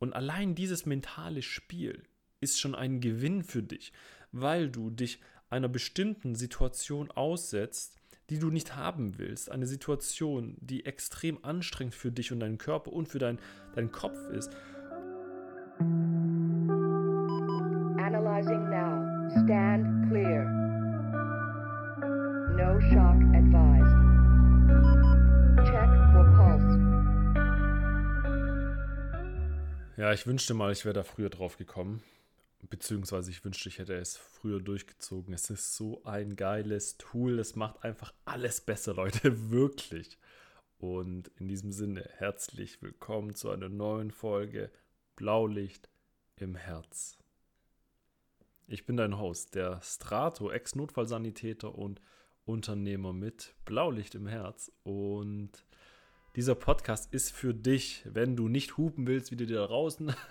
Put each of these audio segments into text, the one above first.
Und allein dieses mentale Spiel ist schon ein Gewinn für dich, weil du dich einer bestimmten Situation aussetzt, die du nicht haben willst. Eine Situation, die extrem anstrengend für dich und deinen Körper und für dein, deinen Kopf ist. Analyzing now. Stand clear. No shock Ja, ich wünschte mal, ich wäre da früher drauf gekommen. Beziehungsweise ich wünschte, ich hätte es früher durchgezogen. Es ist so ein geiles Tool. Es macht einfach alles besser, Leute. Wirklich. Und in diesem Sinne, herzlich willkommen zu einer neuen Folge Blaulicht im Herz. Ich bin dein Host, der Strato, Ex-Notfallsanitäter und Unternehmer mit Blaulicht im Herz. Und dieser Podcast ist für dich, wenn du nicht hupen willst, wie du dir da draußen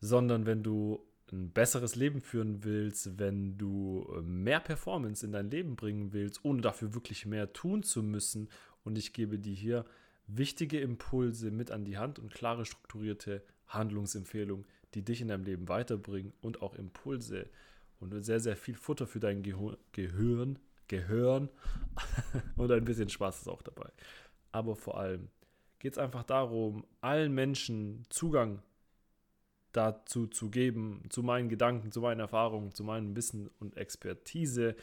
sondern wenn du ein besseres Leben führen willst, wenn du äh, mehr Performance in dein Leben bringen willst, ohne dafür wirklich mehr tun zu müssen. Und ich gebe dir hier wichtige Impulse mit an die Hand und klare strukturierte Handlungsempfehlungen, die dich in deinem Leben weiterbringen und auch Impulse und sehr, sehr viel Futter für dein Gehirn, Gehirn, Gehirn und ein bisschen Spaß ist auch dabei. Aber vor allem geht es einfach darum, allen Menschen Zugang dazu zu geben, zu meinen Gedanken, zu meinen Erfahrungen, zu meinem Wissen und Expertise.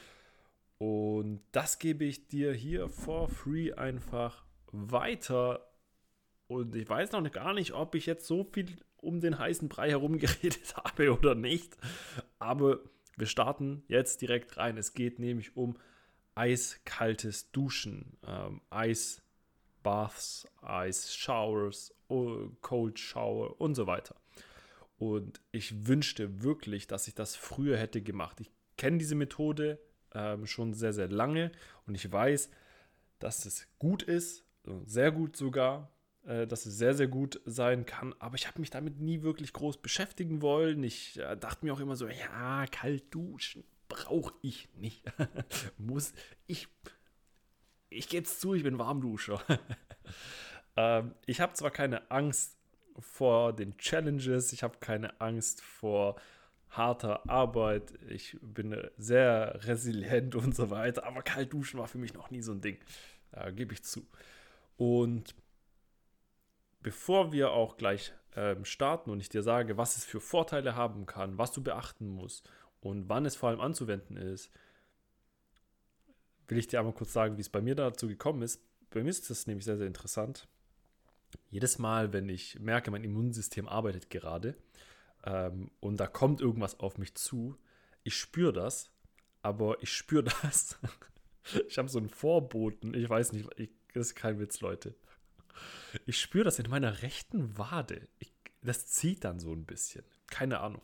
Und das gebe ich dir hier for free einfach weiter. Und ich weiß noch gar nicht, ob ich jetzt so viel um den heißen Brei herum geredet habe oder nicht. Aber wir starten jetzt direkt rein. Es geht nämlich um eiskaltes Duschen, ähm, Eisbaths, Ice Showers, Cold Shower und so weiter. Und ich wünschte wirklich, dass ich das früher hätte gemacht. Ich kenne diese Methode ähm, schon sehr, sehr lange und ich weiß, dass es gut ist, sehr gut sogar, äh, dass es sehr, sehr gut sein kann. Aber ich habe mich damit nie wirklich groß beschäftigen wollen. Ich äh, dachte mir auch immer so, ja, kalt duschen brauche ich nicht. Muss ich. Ich gebe es zu, ich bin Warmduscher. ähm, ich habe zwar keine Angst vor den Challenges, ich habe keine Angst vor harter Arbeit, ich bin sehr resilient und so weiter, aber kalt duschen war für mich noch nie so ein Ding, äh, gebe ich zu. Und bevor wir auch gleich ähm, starten und ich dir sage, was es für Vorteile haben kann, was du beachten musst und wann es vor allem anzuwenden ist, will ich dir einmal kurz sagen, wie es bei mir dazu gekommen ist. Bei mir ist das nämlich sehr, sehr interessant jedes Mal, wenn ich merke, mein Immunsystem arbeitet gerade ähm, und da kommt irgendwas auf mich zu, ich spüre das, aber ich spüre das. ich habe so einen Vorboten, ich weiß nicht, ich, das ist kein Witz, Leute. Ich spüre das in meiner rechten Wade. Ich, das zieht dann so ein bisschen. Keine Ahnung.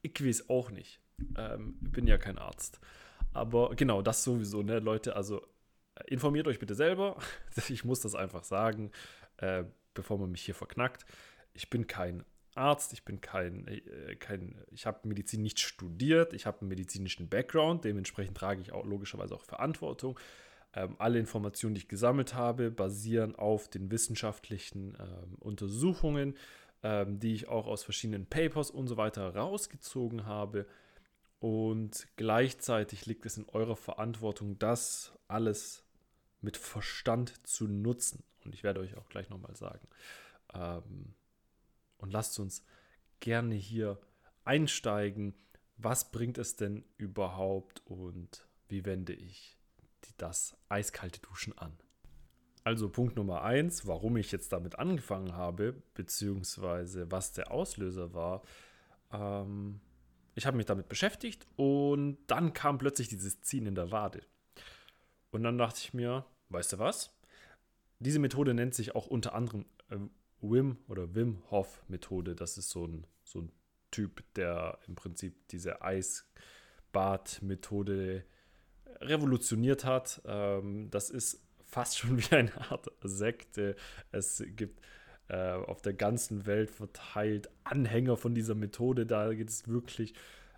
Ich weiß auch nicht. Ähm, bin ja kein Arzt. Aber genau, das sowieso, ne, Leute. Also äh, informiert euch bitte selber. Ich muss das einfach sagen. Äh, bevor man mich hier verknackt. Ich bin kein Arzt, ich bin kein, äh, kein ich habe Medizin nicht studiert, ich habe einen medizinischen Background, dementsprechend trage ich auch logischerweise auch Verantwortung. Ähm, alle Informationen, die ich gesammelt habe, basieren auf den wissenschaftlichen ähm, Untersuchungen, ähm, die ich auch aus verschiedenen Papers und so weiter rausgezogen habe. Und gleichzeitig liegt es in eurer Verantwortung, das alles mit Verstand zu nutzen. Und ich werde euch auch gleich nochmal sagen. Ähm, und lasst uns gerne hier einsteigen. Was bringt es denn überhaupt und wie wende ich das eiskalte Duschen an? Also Punkt Nummer eins, warum ich jetzt damit angefangen habe, beziehungsweise was der Auslöser war. Ähm, ich habe mich damit beschäftigt und dann kam plötzlich dieses Ziehen in der Wade. Und dann dachte ich mir, weißt du was? Diese Methode nennt sich auch unter anderem äh, Wim oder Wim Hof Methode. Das ist so ein, so ein Typ, der im Prinzip diese Eisbad-Methode revolutioniert hat. Ähm, das ist fast schon wie eine Art Sekte. Es gibt äh, auf der ganzen Welt verteilt Anhänger von dieser Methode. Da geht es wirklich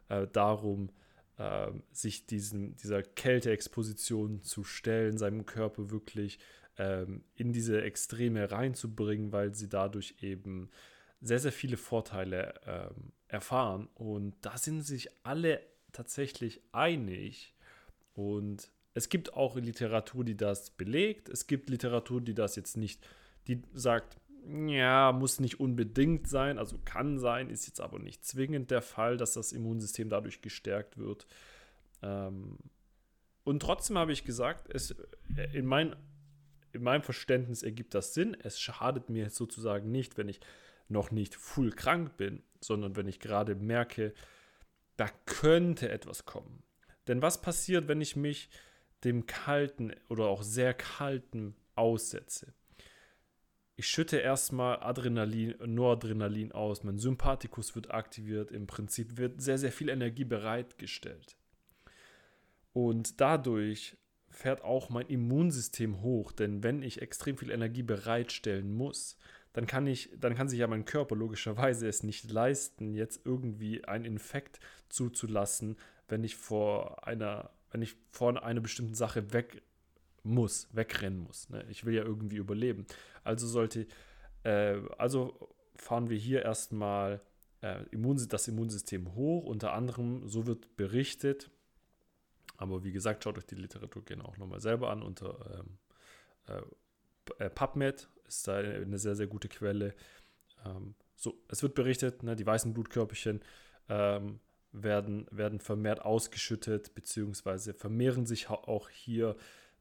äh, darum, äh, sich diesen, dieser Kälteexposition zu stellen, seinem Körper wirklich ähm, in diese Extreme reinzubringen, weil sie dadurch eben sehr, sehr viele Vorteile ähm, erfahren. Und da sind sich alle tatsächlich einig. Und es gibt auch Literatur, die das belegt. Es gibt Literatur, die das jetzt nicht, die sagt, ja, muss nicht unbedingt sein, also kann sein, ist jetzt aber nicht zwingend der Fall, dass das Immunsystem dadurch gestärkt wird. Ähm, und trotzdem habe ich gesagt, es, äh, in, mein, in meinem Verständnis ergibt das Sinn. Es schadet mir sozusagen nicht, wenn ich noch nicht full krank bin, sondern wenn ich gerade merke, da könnte etwas kommen. Denn was passiert, wenn ich mich dem kalten oder auch sehr kalten aussetze? Ich schütte erstmal Adrenalin, Noradrenalin aus, mein Sympathikus wird aktiviert, im Prinzip wird sehr, sehr viel Energie bereitgestellt. Und dadurch fährt auch mein Immunsystem hoch, denn wenn ich extrem viel Energie bereitstellen muss, dann kann ich, dann kann sich ja mein Körper logischerweise es nicht leisten, jetzt irgendwie einen Infekt zuzulassen, wenn ich vor einer, wenn ich vor einer bestimmten Sache weg muss, wegrennen muss. Ne? Ich will ja irgendwie überleben. Also sollte, äh, also fahren wir hier erstmal äh, das Immunsystem hoch. Unter anderem, so wird berichtet, aber wie gesagt, schaut euch die Literatur gerne auch nochmal selber an unter ähm, äh, äh PubMed ist da eine sehr, sehr gute Quelle. Ähm, so, es wird berichtet, ne, die weißen Blutkörperchen ähm, werden, werden vermehrt ausgeschüttet, beziehungsweise vermehren sich auch hier.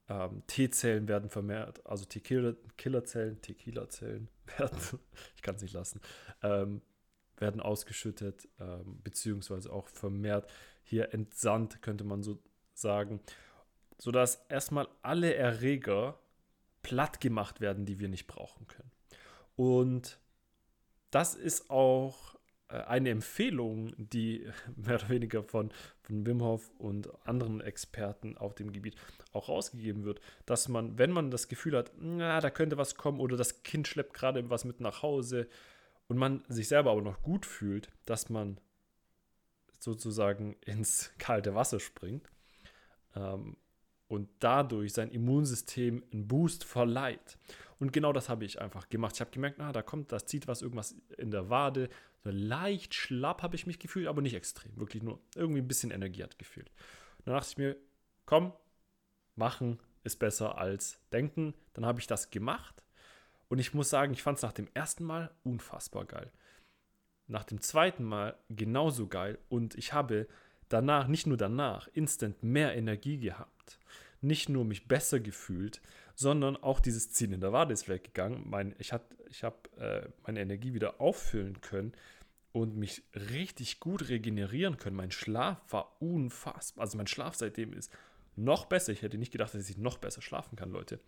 Ähm, T-Zellen werden vermehrt, also T-Killerzellen, T-Killerzellen werden, ich kann es nicht lassen, ähm, werden ausgeschüttet, ähm, beziehungsweise auch vermehrt hier entsandt, könnte man so sagen, sodass erstmal alle Erreger platt gemacht werden, die wir nicht brauchen können. Und das ist auch eine Empfehlung, die mehr oder weniger von, von Wim Hof und anderen Experten auf dem Gebiet auch rausgegeben wird, dass man, wenn man das Gefühl hat, na, da könnte was kommen oder das Kind schleppt gerade was mit nach Hause und man sich selber aber noch gut fühlt, dass man sozusagen ins kalte Wasser springt ähm, und dadurch sein Immunsystem einen Boost verleiht. Und genau das habe ich einfach gemacht. Ich habe gemerkt, na, da kommt, das zieht was irgendwas in der Wade. So leicht schlapp habe ich mich gefühlt, aber nicht extrem. Wirklich nur irgendwie ein bisschen Energie hat gefühlt. Dann dachte ich mir, komm, machen ist besser als denken. Dann habe ich das gemacht. Und ich muss sagen, ich fand es nach dem ersten Mal unfassbar geil. Nach dem zweiten Mal genauso geil. Und ich habe danach, nicht nur danach, instant mehr Energie gehabt nicht nur mich besser gefühlt, sondern auch dieses Ziehen in der Wade ist weggegangen. Mein, ich habe ich hab, äh, meine Energie wieder auffüllen können und mich richtig gut regenerieren können. Mein Schlaf war unfassbar. Also mein Schlaf seitdem ist noch besser. Ich hätte nicht gedacht, dass ich noch besser schlafen kann, Leute.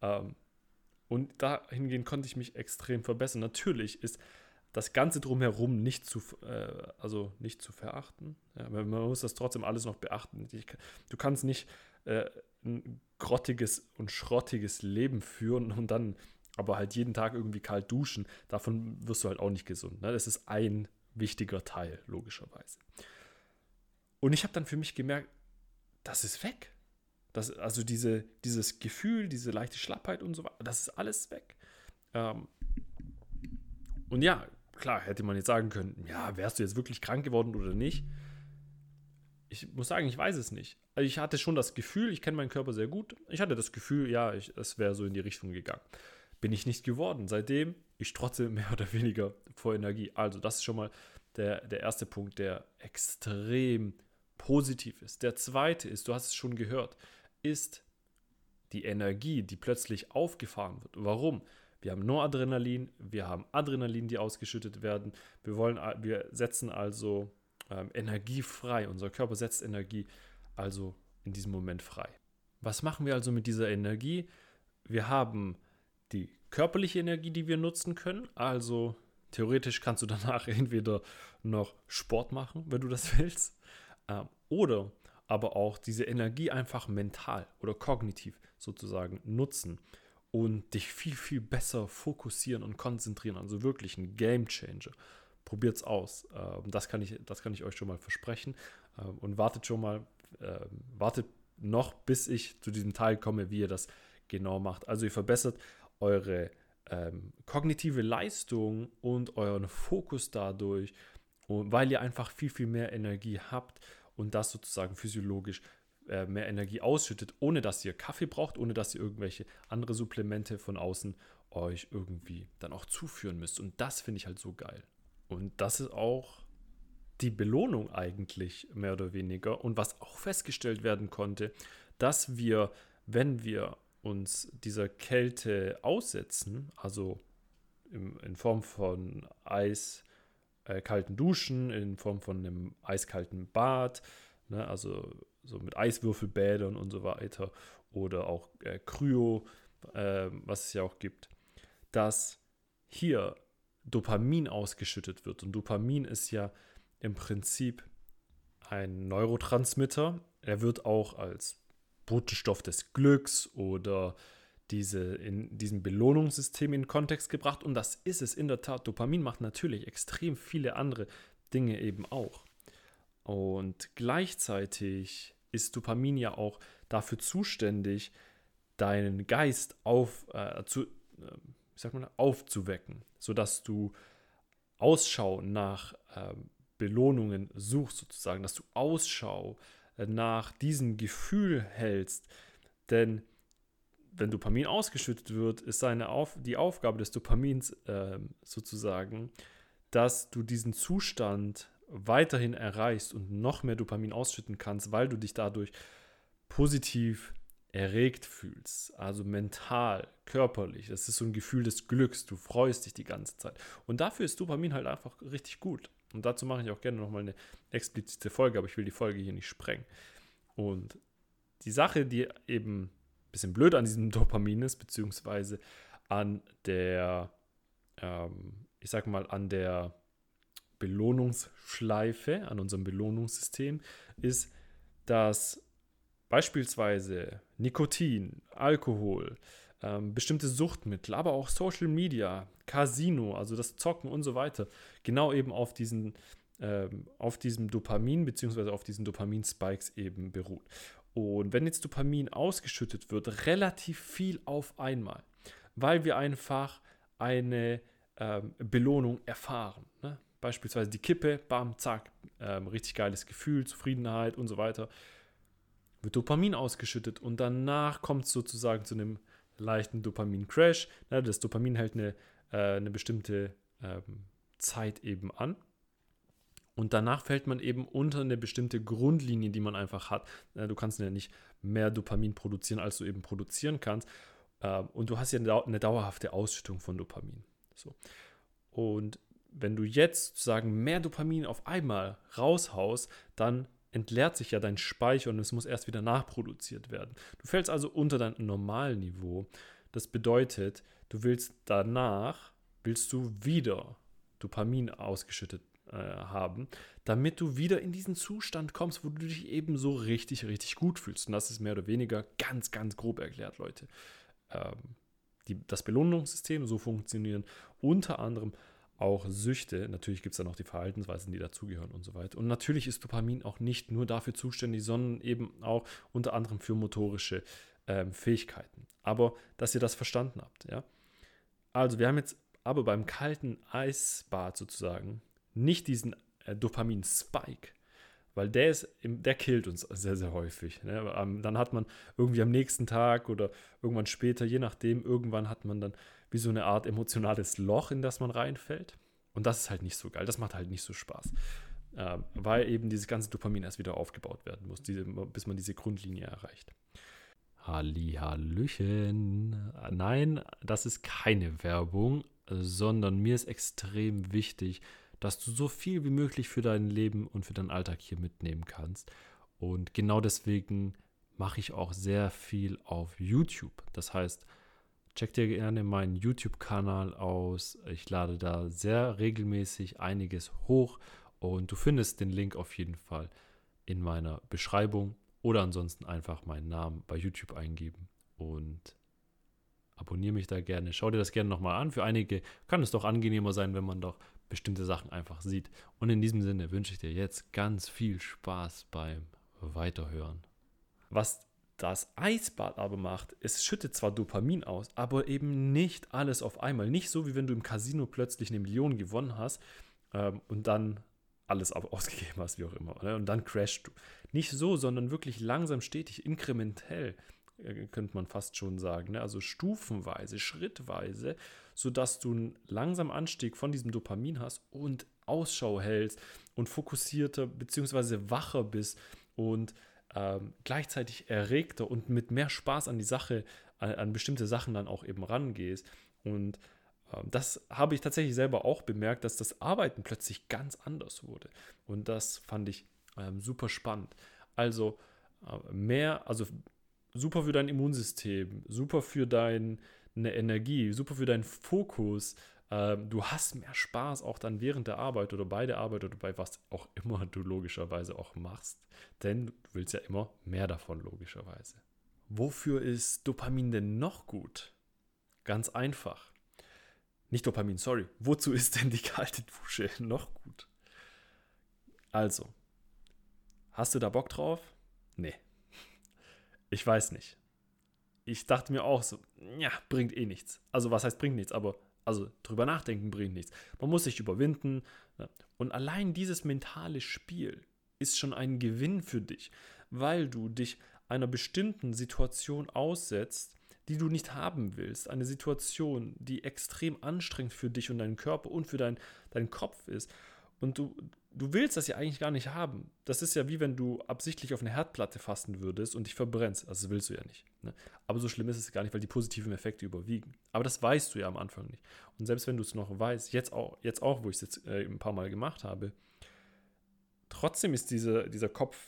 Ähm, und dahingehend konnte ich mich extrem verbessern. Natürlich ist das Ganze drumherum nicht zu, äh, also nicht zu verachten. Ja, man muss das trotzdem alles noch beachten. Ich, du kannst nicht äh, ein grottiges und schrottiges Leben führen und dann aber halt jeden Tag irgendwie kalt duschen, davon wirst du halt auch nicht gesund. Ne? Das ist ein wichtiger Teil, logischerweise. Und ich habe dann für mich gemerkt, das ist weg. Das, also diese, dieses Gefühl, diese leichte Schlappheit und so weiter, das ist alles weg. Ähm, und ja, klar, hätte man jetzt sagen können, ja, wärst du jetzt wirklich krank geworden oder nicht? Ich muss sagen, ich weiß es nicht. Also ich hatte schon das Gefühl, ich kenne meinen Körper sehr gut. Ich hatte das Gefühl, ja, es wäre so in die Richtung gegangen. Bin ich nicht geworden. Seitdem ich trotzdem mehr oder weniger vor Energie. Also, das ist schon mal der, der erste Punkt, der extrem positiv ist. Der zweite ist, du hast es schon gehört, ist die Energie, die plötzlich aufgefahren wird. Warum? Wir haben Noradrenalin, wir haben Adrenalin, die ausgeschüttet werden. Wir wollen, wir setzen also ähm, Energie frei. Unser Körper setzt Energie also in diesem Moment frei. Was machen wir also mit dieser Energie? Wir haben die körperliche Energie, die wir nutzen können. Also theoretisch kannst du danach entweder noch Sport machen, wenn du das willst, ähm, oder aber auch diese Energie einfach mental oder kognitiv sozusagen nutzen und dich viel, viel besser fokussieren und konzentrieren. Also wirklich ein Game Changer probiert es aus. Ähm, das, kann ich, das kann ich euch schon mal versprechen. Ähm, und wartet schon mal, ähm, wartet noch, bis ich zu diesem Teil komme, wie ihr das genau macht. Also ihr verbessert eure ähm, kognitive Leistung und euren Fokus dadurch, weil ihr einfach viel, viel mehr Energie habt und das sozusagen physiologisch äh, mehr Energie ausschüttet, ohne dass ihr Kaffee braucht, ohne dass ihr irgendwelche andere Supplemente von außen euch irgendwie dann auch zuführen müsst. Und das finde ich halt so geil. Und das ist auch die Belohnung eigentlich mehr oder weniger. Und was auch festgestellt werden konnte, dass wir, wenn wir uns dieser Kälte aussetzen, also im, in Form von eiskalten äh, Duschen, in Form von einem eiskalten Bad, ne, also so mit Eiswürfelbädern und so weiter, oder auch äh, Kryo, äh, was es ja auch gibt, dass hier Dopamin ausgeschüttet wird. Und Dopamin ist ja im Prinzip ein Neurotransmitter. Er wird auch als Botenstoff des Glücks oder diese in diesem Belohnungssystem in Kontext gebracht. Und das ist es in der Tat. Dopamin macht natürlich extrem viele andere Dinge eben auch. Und gleichzeitig ist Dopamin ja auch dafür zuständig, deinen Geist auf, äh, zu, äh, wie sagt man, aufzuwecken, sodass du Ausschau nach äh, Belohnungen suchst, sozusagen, dass du Ausschau äh, nach diesem Gefühl hältst. Denn wenn Dopamin ausgeschüttet wird, ist seine Auf die Aufgabe des Dopamins äh, sozusagen, dass du diesen Zustand weiterhin erreichst und noch mehr Dopamin ausschütten kannst, weil du dich dadurch positiv erregt fühlst, also mental, körperlich. Das ist so ein Gefühl des Glücks, du freust dich die ganze Zeit. Und dafür ist Dopamin halt einfach richtig gut. Und dazu mache ich auch gerne nochmal eine explizite Folge, aber ich will die Folge hier nicht sprengen. Und die Sache, die eben ein bisschen blöd an diesem Dopamin ist, beziehungsweise an der, ähm, ich sag mal, an der Belohnungsschleife, an unserem Belohnungssystem, ist, dass beispielsweise Nikotin, Alkohol, ähm, bestimmte Suchtmittel, aber auch Social Media, Casino, also das Zocken und so weiter, genau eben auf diesen ähm, auf diesem Dopamin bzw. auf diesen Dopamin-Spikes eben beruht. Und wenn jetzt Dopamin ausgeschüttet wird, relativ viel auf einmal, weil wir einfach eine ähm, Belohnung erfahren. Ne? Beispielsweise die Kippe, bam, zack, ähm, richtig geiles Gefühl, Zufriedenheit und so weiter. Wird Dopamin ausgeschüttet und danach kommt es sozusagen zu einem leichten Dopamin-Crash. Das Dopamin hält eine, äh, eine bestimmte ähm, Zeit eben an. Und danach fällt man eben unter eine bestimmte Grundlinie, die man einfach hat. Du kannst ja nicht mehr Dopamin produzieren, als du eben produzieren kannst. Ähm, und du hast ja eine dauerhafte Ausschüttung von Dopamin. So. Und wenn du jetzt sozusagen mehr Dopamin auf einmal raushaust, dann entleert sich ja dein Speicher und es muss erst wieder nachproduziert werden. Du fällst also unter dein Normalniveau. Das bedeutet, du willst danach, willst du wieder Dopamin ausgeschüttet äh, haben, damit du wieder in diesen Zustand kommst, wo du dich eben so richtig, richtig gut fühlst. Und das ist mehr oder weniger ganz, ganz grob erklärt, Leute. Ähm, die, das Belohnungssystem, so funktionieren unter anderem auch Süchte. Natürlich gibt es dann auch die Verhaltensweisen, die dazugehören und so weiter. Und natürlich ist Dopamin auch nicht nur dafür zuständig, sondern eben auch unter anderem für motorische ähm, Fähigkeiten. Aber dass ihr das verstanden habt, ja. Also wir haben jetzt aber beim kalten Eisbad sozusagen nicht diesen äh, Dopamin-Spike, weil der ist, der killt uns sehr, sehr häufig. Ne? Ähm, dann hat man irgendwie am nächsten Tag oder irgendwann später, je nachdem, irgendwann hat man dann wie so eine Art emotionales Loch, in das man reinfällt. Und das ist halt nicht so geil. Das macht halt nicht so Spaß. Äh, weil eben dieses ganze Dopamin erst wieder aufgebaut werden muss, diese, bis man diese Grundlinie erreicht. Halli, Hallöchen. Nein, das ist keine Werbung, sondern mir ist extrem wichtig, dass du so viel wie möglich für dein Leben und für deinen Alltag hier mitnehmen kannst. Und genau deswegen mache ich auch sehr viel auf YouTube. Das heißt, Check dir gerne meinen YouTube-Kanal aus. Ich lade da sehr regelmäßig einiges hoch und du findest den Link auf jeden Fall in meiner Beschreibung oder ansonsten einfach meinen Namen bei YouTube eingeben und abonniere mich da gerne. Schau dir das gerne nochmal an. Für einige kann es doch angenehmer sein, wenn man doch bestimmte Sachen einfach sieht. Und in diesem Sinne wünsche ich dir jetzt ganz viel Spaß beim Weiterhören. Was das Eisbad aber macht, es schüttet zwar Dopamin aus, aber eben nicht alles auf einmal. Nicht so, wie wenn du im Casino plötzlich eine Million gewonnen hast ähm, und dann alles ausgegeben hast, wie auch immer. Ne? Und dann crashst du. Nicht so, sondern wirklich langsam, stetig, inkrementell, äh, könnte man fast schon sagen. Ne? Also stufenweise, schrittweise, sodass du einen langsamen Anstieg von diesem Dopamin hast und Ausschau hältst und fokussierter bzw. wacher bist und ähm, gleichzeitig erregter und mit mehr Spaß an die Sache, an, an bestimmte Sachen dann auch eben rangehst. Und ähm, das habe ich tatsächlich selber auch bemerkt, dass das Arbeiten plötzlich ganz anders wurde. Und das fand ich ähm, super spannend. Also äh, mehr, also super für dein Immunsystem, super für deine Energie, super für deinen Fokus, ähm, du hast mehr Spaß auch dann während der Arbeit oder bei der Arbeit oder bei was auch immer du logischerweise auch machst. Denn du willst ja immer mehr davon logischerweise. Wofür ist Dopamin denn noch gut? Ganz einfach. Nicht Dopamin, sorry. Wozu ist denn die kalte Dusche noch gut? Also, hast du da Bock drauf? Nee. Ich weiß nicht. Ich dachte mir auch so, ja, bringt eh nichts. Also, was heißt bringt nichts? Aber also drüber nachdenken bringt nichts. Man muss sich überwinden. Ne? Und allein dieses mentale Spiel ist schon ein Gewinn für dich, weil du dich einer bestimmten Situation aussetzt, die du nicht haben willst. Eine Situation, die extrem anstrengend für dich und deinen Körper und für dein, deinen Kopf ist. Und du, du willst das ja eigentlich gar nicht haben. Das ist ja wie wenn du absichtlich auf eine Herdplatte fasten würdest und dich verbrennst. Also das willst du ja nicht. Ne? Aber so schlimm ist es gar nicht, weil die positiven Effekte überwiegen. Aber das weißt du ja am Anfang nicht. Und selbst wenn du es noch weißt, jetzt auch, jetzt auch wo ich es jetzt äh, ein paar Mal gemacht habe, trotzdem ist diese, dieser Kopf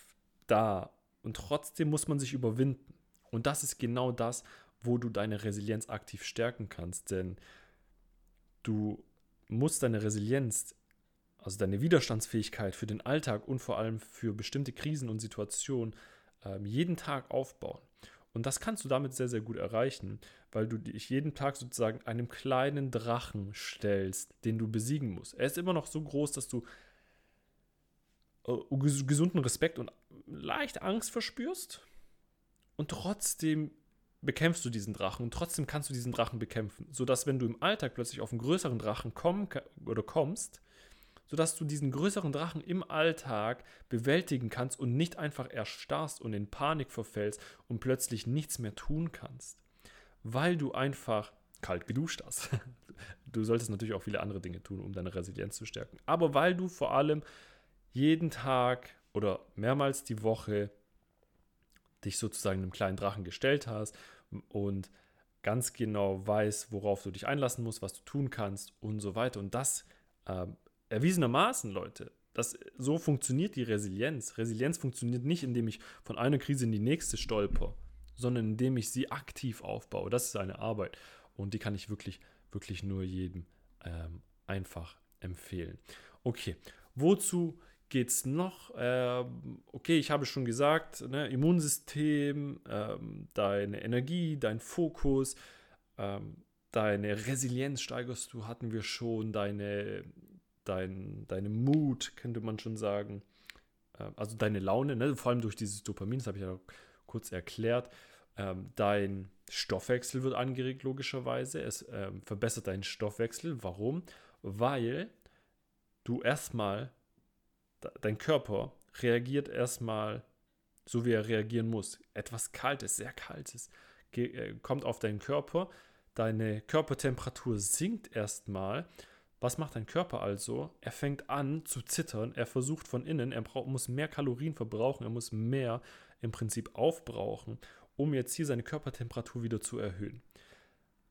da und trotzdem muss man sich überwinden. Und das ist genau das, wo du deine Resilienz aktiv stärken kannst. Denn du musst deine Resilienz also deine Widerstandsfähigkeit für den Alltag und vor allem für bestimmte Krisen und Situationen ähm, jeden Tag aufbauen. Und das kannst du damit sehr, sehr gut erreichen, weil du dich jeden Tag sozusagen einem kleinen Drachen stellst, den du besiegen musst. Er ist immer noch so groß, dass du äh, gesunden Respekt und leicht Angst verspürst. Und trotzdem bekämpfst du diesen Drachen und trotzdem kannst du diesen Drachen bekämpfen, sodass wenn du im Alltag plötzlich auf einen größeren Drachen kommen oder kommst, sodass du diesen größeren Drachen im Alltag bewältigen kannst und nicht einfach erstarrst und in Panik verfällst und plötzlich nichts mehr tun kannst. Weil du einfach kalt geduscht hast. Du solltest natürlich auch viele andere Dinge tun, um deine Resilienz zu stärken. Aber weil du vor allem jeden Tag oder mehrmals die Woche dich sozusagen einem kleinen Drachen gestellt hast und ganz genau weißt, worauf du dich einlassen musst, was du tun kannst und so weiter. Und das äh, erwiesenermaßen, Leute, das, so funktioniert die Resilienz. Resilienz funktioniert nicht, indem ich von einer Krise in die nächste stolper, sondern indem ich sie aktiv aufbaue. Das ist eine Arbeit und die kann ich wirklich, wirklich nur jedem ähm, einfach empfehlen. Okay, wozu geht es noch? Ähm, okay, ich habe schon gesagt, ne, Immunsystem, ähm, deine Energie, dein Fokus, ähm, deine Resilienz steigerst du, hatten wir schon, deine dein, deine Mut, könnte man schon sagen. Ähm, also deine Laune, ne? vor allem durch dieses Dopamin, das habe ich ja kurz erklärt. Ähm, dein Stoffwechsel wird angeregt, logischerweise. Es ähm, verbessert deinen Stoffwechsel. Warum? Weil du erstmal, dein Körper reagiert erstmal so, wie er reagieren muss. Etwas Kaltes, sehr Kaltes, äh, kommt auf deinen Körper. Deine Körpertemperatur sinkt erstmal was macht dein Körper also? Er fängt an zu zittern, er versucht von innen, er muss mehr Kalorien verbrauchen, er muss mehr im Prinzip aufbrauchen, um jetzt hier seine Körpertemperatur wieder zu erhöhen.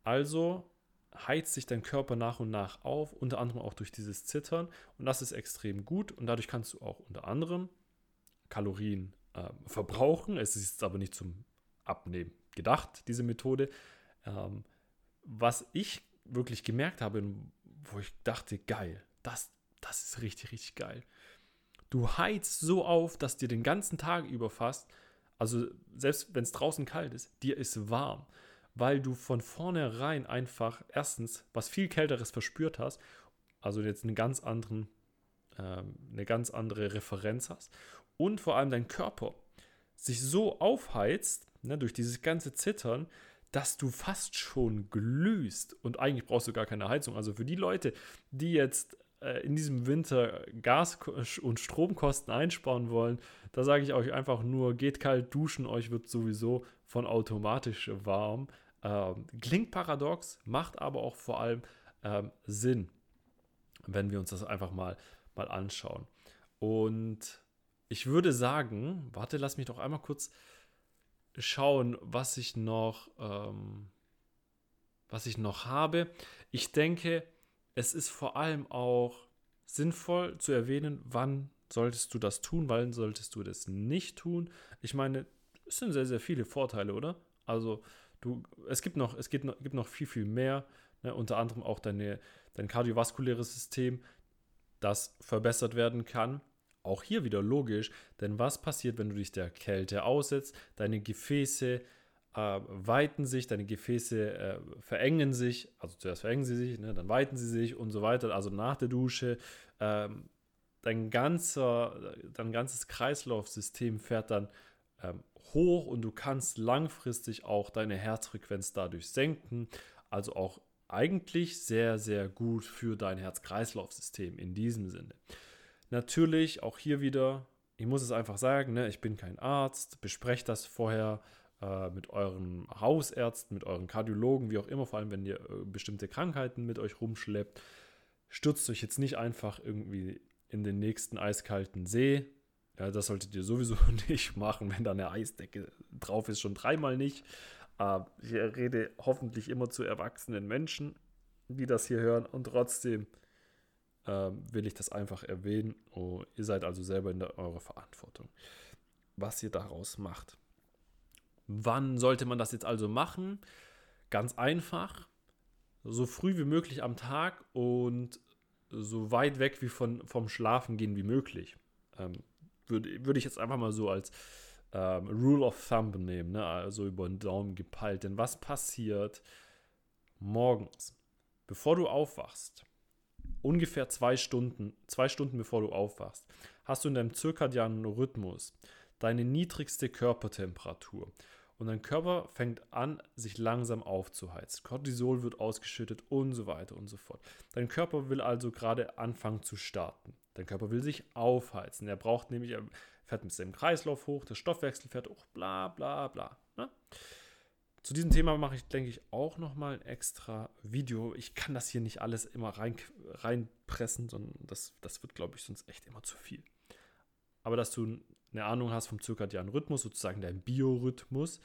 Also heizt sich dein Körper nach und nach auf, unter anderem auch durch dieses Zittern und das ist extrem gut und dadurch kannst du auch unter anderem Kalorien äh, verbrauchen. Es ist aber nicht zum Abnehmen gedacht, diese Methode. Ähm, was ich wirklich gemerkt habe, wo ich dachte, geil, das, das ist richtig, richtig geil. Du heizt so auf, dass dir den ganzen Tag über fast, also selbst wenn es draußen kalt ist, dir ist warm, weil du von vornherein einfach erstens was viel kälteres verspürt hast, also jetzt einen ganz anderen, ähm, eine ganz andere Referenz hast und vor allem dein Körper sich so aufheizt, ne, durch dieses ganze Zittern, dass du fast schon glühst und eigentlich brauchst du gar keine Heizung. Also für die Leute, die jetzt äh, in diesem Winter Gas- und Stromkosten einsparen wollen, da sage ich euch einfach nur, geht kalt duschen, euch wird sowieso von automatisch warm. Ähm, klingt paradox, macht aber auch vor allem ähm, Sinn, wenn wir uns das einfach mal, mal anschauen. Und ich würde sagen, warte, lass mich doch einmal kurz schauen, was ich noch, ähm, was ich noch habe. Ich denke, es ist vor allem auch sinnvoll zu erwähnen, wann solltest du das tun, wann solltest du das nicht tun. Ich meine, es sind sehr, sehr viele Vorteile, oder? Also, du, es gibt noch, es gibt noch, gibt noch viel, viel mehr. Ne? Unter anderem auch deine, dein kardiovaskuläres System, das verbessert werden kann. Auch hier wieder logisch, denn was passiert, wenn du dich der Kälte aussetzt? Deine Gefäße äh, weiten sich, deine Gefäße äh, verengen sich, also zuerst verengen sie sich, ne, dann weiten sie sich und so weiter, also nach der Dusche. Ähm, dein, ganzer, dein ganzes Kreislaufsystem fährt dann ähm, hoch und du kannst langfristig auch deine Herzfrequenz dadurch senken. Also auch eigentlich sehr, sehr gut für dein Herz-Kreislauf-System in diesem Sinne. Natürlich auch hier wieder, ich muss es einfach sagen, ne, ich bin kein Arzt, besprecht das vorher äh, mit euren Hausärzten, mit euren Kardiologen, wie auch immer, vor allem wenn ihr äh, bestimmte Krankheiten mit euch rumschleppt. Stürzt euch jetzt nicht einfach irgendwie in den nächsten eiskalten See. Ja, das solltet ihr sowieso nicht machen, wenn da eine Eisdecke drauf ist, schon dreimal nicht. Äh, ich rede hoffentlich immer zu erwachsenen Menschen, die das hier hören und trotzdem will ich das einfach erwähnen. Oh, ihr seid also selber in der, eurer Verantwortung, was ihr daraus macht. Wann sollte man das jetzt also machen? Ganz einfach, so früh wie möglich am Tag und so weit weg wie von, vom Schlafen gehen wie möglich. Ähm, würde, würde ich jetzt einfach mal so als ähm, Rule of Thumb nehmen, ne? also über den Daumen gepeilt. Denn was passiert morgens, bevor du aufwachst? Ungefähr zwei Stunden, zwei Stunden bevor du aufwachst, hast du in deinem zirkadianen Rhythmus deine niedrigste Körpertemperatur. Und dein Körper fängt an, sich langsam aufzuheizen. Cortisol wird ausgeschüttet und so weiter und so fort. Dein Körper will also gerade anfangen zu starten. Dein Körper will sich aufheizen. Er braucht nämlich, er fährt mit seinem Kreislauf hoch, der Stoffwechsel fährt hoch, bla bla bla. Ne? Zu diesem Thema mache ich, denke ich, auch nochmal ein extra Video. Ich kann das hier nicht alles immer rein, reinpressen, sondern das, das wird, glaube ich, sonst echt immer zu viel. Aber dass du eine Ahnung hast vom zirkadianen Rhythmus, sozusagen dein Biorhythmus,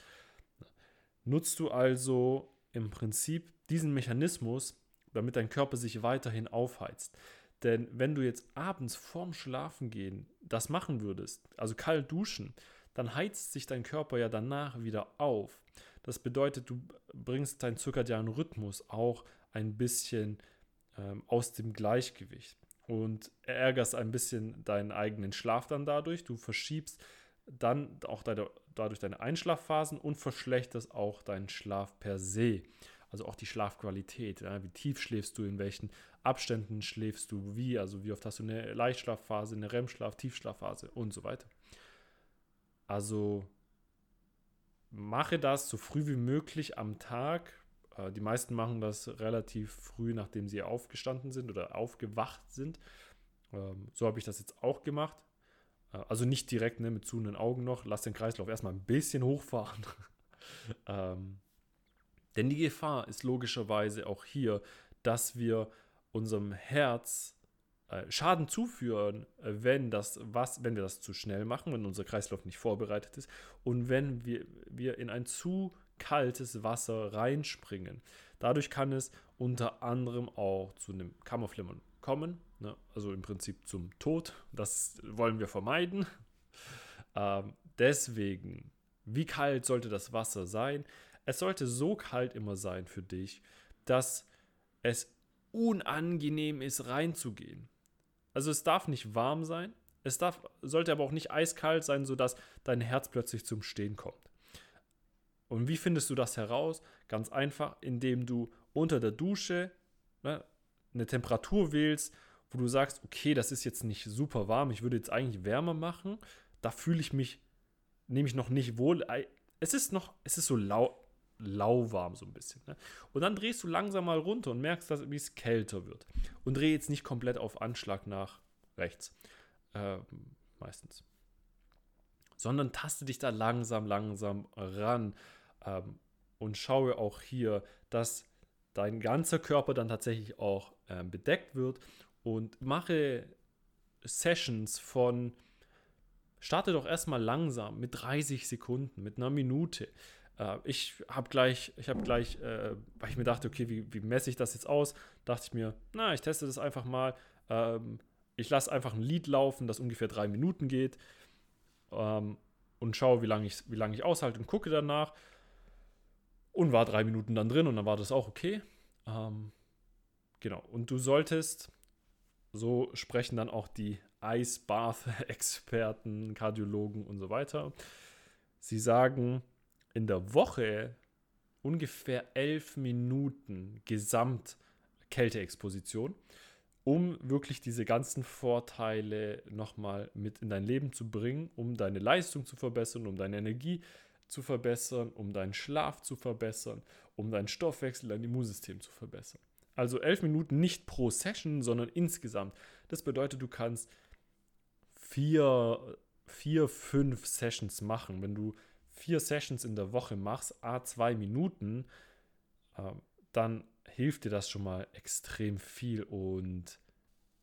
nutzt du also im Prinzip diesen Mechanismus, damit dein Körper sich weiterhin aufheizt. Denn wenn du jetzt abends vorm Schlafengehen das machen würdest, also kalt duschen, dann heizt sich dein Körper ja danach wieder auf. Das bedeutet, du bringst deinen zirkadianen Rhythmus auch ein bisschen ähm, aus dem Gleichgewicht und ärgerst ein bisschen deinen eigenen Schlaf dann dadurch. Du verschiebst dann auch deine, dadurch deine Einschlafphasen und verschlechterst auch deinen Schlaf per se. Also auch die Schlafqualität. Ja? Wie tief schläfst du, in welchen Abständen schläfst du, wie, also wie oft hast du eine Leichtschlafphase, eine REM-Schlaf, Tiefschlafphase und so weiter. Also mache das so früh wie möglich am Tag. Äh, die meisten machen das relativ früh, nachdem sie aufgestanden sind oder aufgewacht sind. Ähm, so habe ich das jetzt auch gemacht. Äh, also nicht direkt ne, mit zuhenden Augen noch. Lass den Kreislauf erstmal ein bisschen hochfahren. ähm, denn die Gefahr ist logischerweise auch hier, dass wir unserem Herz Schaden zuführen, äh, wenn, das, was, wenn wir das zu schnell machen, wenn unser Kreislauf nicht vorbereitet ist und wenn wir, wir in ein zu kaltes Wasser reinspringen. Dadurch kann es unter anderem auch zu einem Kammerflimmern kommen, ne? also im Prinzip zum Tod. Das wollen wir vermeiden. Ähm, deswegen, wie kalt sollte das Wasser sein? Es sollte so kalt immer sein für dich, dass es unangenehm ist reinzugehen. Also es darf nicht warm sein, es darf, sollte aber auch nicht eiskalt sein, sodass dein Herz plötzlich zum Stehen kommt. Und wie findest du das heraus? Ganz einfach, indem du unter der Dusche ne, eine Temperatur wählst, wo du sagst, okay, das ist jetzt nicht super warm, ich würde jetzt eigentlich wärmer machen. Da fühle ich mich nämlich noch nicht wohl. es ist noch, es ist so lau, lauwarm so ein bisschen. Ne? Und dann drehst du langsam mal runter und merkst, dass, es kälter wird. Und dreh jetzt nicht komplett auf Anschlag nach rechts. Ähm, meistens. Sondern taste dich da langsam, langsam ran. Ähm, und schaue auch hier, dass dein ganzer Körper dann tatsächlich auch äh, bedeckt wird. Und mache Sessions von starte doch erstmal langsam mit 30 Sekunden, mit einer Minute. Äh, ich habe gleich, ich habe gleich, äh, weil ich mir dachte, okay, wie, wie messe ich das jetzt aus? Dachte ich mir, na, ich teste das einfach mal. Ähm, ich lasse einfach ein Lied laufen, das ungefähr drei Minuten geht ähm, und schaue, wie lange ich, wie ich aushalte und gucke danach. Und war drei Minuten dann drin und dann war das auch okay. Ähm, genau. Und du solltest, so sprechen dann auch die Ice Bath Experten, Kardiologen und so weiter. Sie sagen, in der Woche ungefähr elf Minuten Gesamt Kälteexposition, um wirklich diese ganzen Vorteile nochmal mit in dein Leben zu bringen, um deine Leistung zu verbessern, um deine Energie zu verbessern, um deinen Schlaf zu verbessern, um deinen Stoffwechsel, dein Immunsystem zu verbessern. Also elf Minuten nicht pro Session, sondern insgesamt. Das bedeutet, du kannst vier, vier, fünf Sessions machen. Wenn du vier Sessions in der Woche machst, a zwei Minuten, äh, dann hilft dir das schon mal extrem viel. Und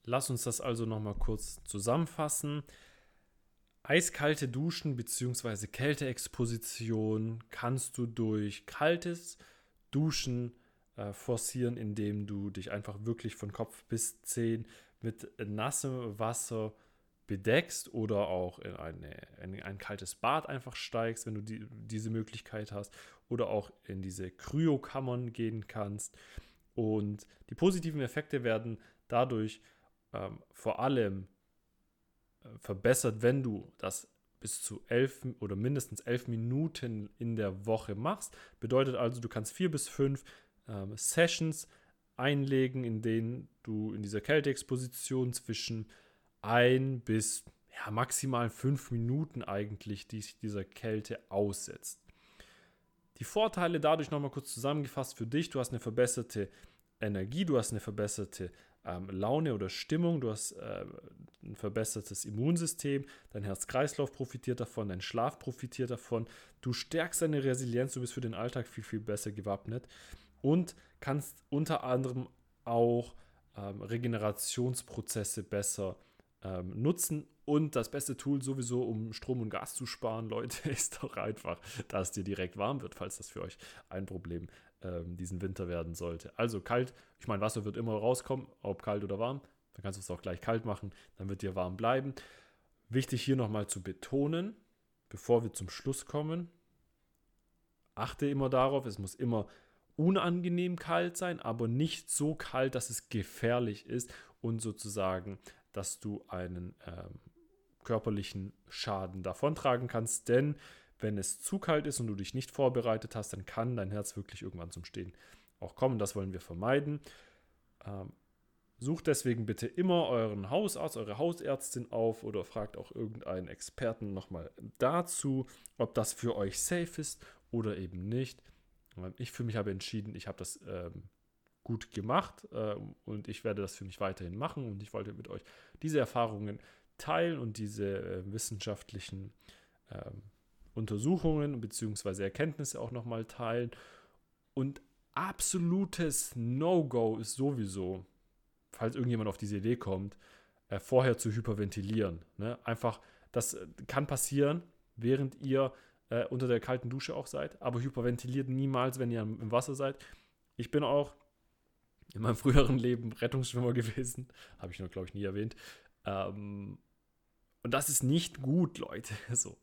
lass uns das also nochmal kurz zusammenfassen. Eiskalte Duschen bzw. Kälteexposition kannst du durch kaltes Duschen äh, forcieren, indem du dich einfach wirklich von Kopf bis Zehen mit nassem Wasser bedeckst oder auch in, eine, in ein kaltes Bad einfach steigst, wenn du die, diese Möglichkeit hast, oder auch in diese Kryokammern gehen kannst. Und die positiven Effekte werden dadurch ähm, vor allem äh, verbessert, wenn du das bis zu elf oder mindestens elf Minuten in der Woche machst. Bedeutet also, du kannst vier bis fünf ähm, Sessions einlegen, in denen du in dieser Kälteexposition zwischen ein bis ja, maximal fünf Minuten eigentlich die sich dieser Kälte aussetzt. Die Vorteile dadurch nochmal kurz zusammengefasst für dich. Du hast eine verbesserte Energie, du hast eine verbesserte ähm, Laune oder Stimmung, du hast äh, ein verbessertes Immunsystem, dein Herz-Kreislauf profitiert davon, dein Schlaf profitiert davon, du stärkst deine Resilienz, du bist für den Alltag viel, viel besser gewappnet und kannst unter anderem auch ähm, Regenerationsprozesse besser ähm, nutzen. Und das beste Tool sowieso, um Strom und Gas zu sparen, Leute, ist doch einfach, dass dir direkt warm wird, falls das für euch ein Problem ähm, diesen Winter werden sollte. Also kalt, ich meine, Wasser wird immer rauskommen, ob kalt oder warm. Dann kannst du es auch gleich kalt machen, dann wird dir warm bleiben. Wichtig hier nochmal zu betonen, bevor wir zum Schluss kommen, achte immer darauf, es muss immer unangenehm kalt sein, aber nicht so kalt, dass es gefährlich ist und sozusagen dass du einen ähm, körperlichen Schaden davontragen kannst. Denn wenn es zu kalt ist und du dich nicht vorbereitet hast, dann kann dein Herz wirklich irgendwann zum Stehen auch kommen. Das wollen wir vermeiden. Ähm, sucht deswegen bitte immer euren Hausarzt, eure Hausärztin auf oder fragt auch irgendeinen Experten nochmal dazu, ob das für euch safe ist oder eben nicht. Ähm, ich für mich habe entschieden, ich habe das ähm, gut gemacht äh, und ich werde das für mich weiterhin machen und ich wollte mit euch diese Erfahrungen teilen und diese äh, wissenschaftlichen äh, Untersuchungen bzw. Erkenntnisse auch nochmal teilen. Und absolutes No-Go ist sowieso, falls irgendjemand auf diese Idee kommt, äh, vorher zu hyperventilieren. Ne? Einfach, das äh, kann passieren, während ihr äh, unter der kalten Dusche auch seid, aber hyperventiliert niemals, wenn ihr im Wasser seid. Ich bin auch in meinem früheren Leben Rettungsschwimmer gewesen. Habe ich noch, glaube ich, nie erwähnt. Ähm, und das ist nicht gut, Leute. So.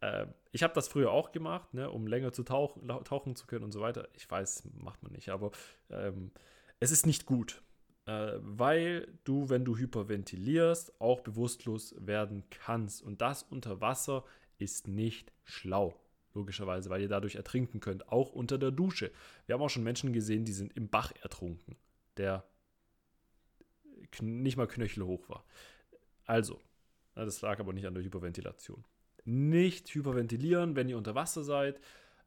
Äh, ich habe das früher auch gemacht, ne, um länger zu tauchen, tauchen zu können und so weiter. Ich weiß, macht man nicht, aber ähm, es ist nicht gut. Äh, weil du, wenn du hyperventilierst, auch bewusstlos werden kannst. Und das unter Wasser ist nicht schlau logischerweise, weil ihr dadurch ertrinken könnt, auch unter der Dusche. Wir haben auch schon Menschen gesehen, die sind im Bach ertrunken der nicht mal knöchelhoch war. Also, das lag aber nicht an der Hyperventilation. nicht hyperventilieren, wenn ihr unter Wasser seid.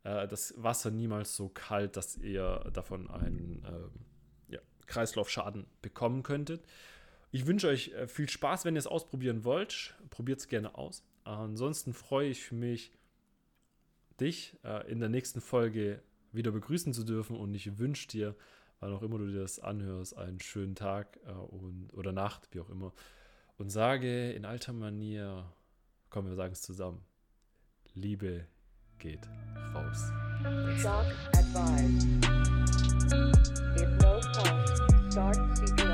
Äh, das Wasser niemals so kalt, dass ihr davon einen äh, ja, Kreislaufschaden bekommen könntet. Ich wünsche euch äh, viel Spaß, wenn ihr es ausprobieren wollt. Probiert es gerne aus. Ansonsten freue ich mich, dich äh, in der nächsten Folge wieder begrüßen zu dürfen und ich wünsche dir, wann auch immer du dir das anhörst, einen schönen Tag äh, und, oder Nacht, wie auch immer. Und sage in alter Manier, komm, wir sagen es zusammen, Liebe geht raus. Shock advised. If no pulse, start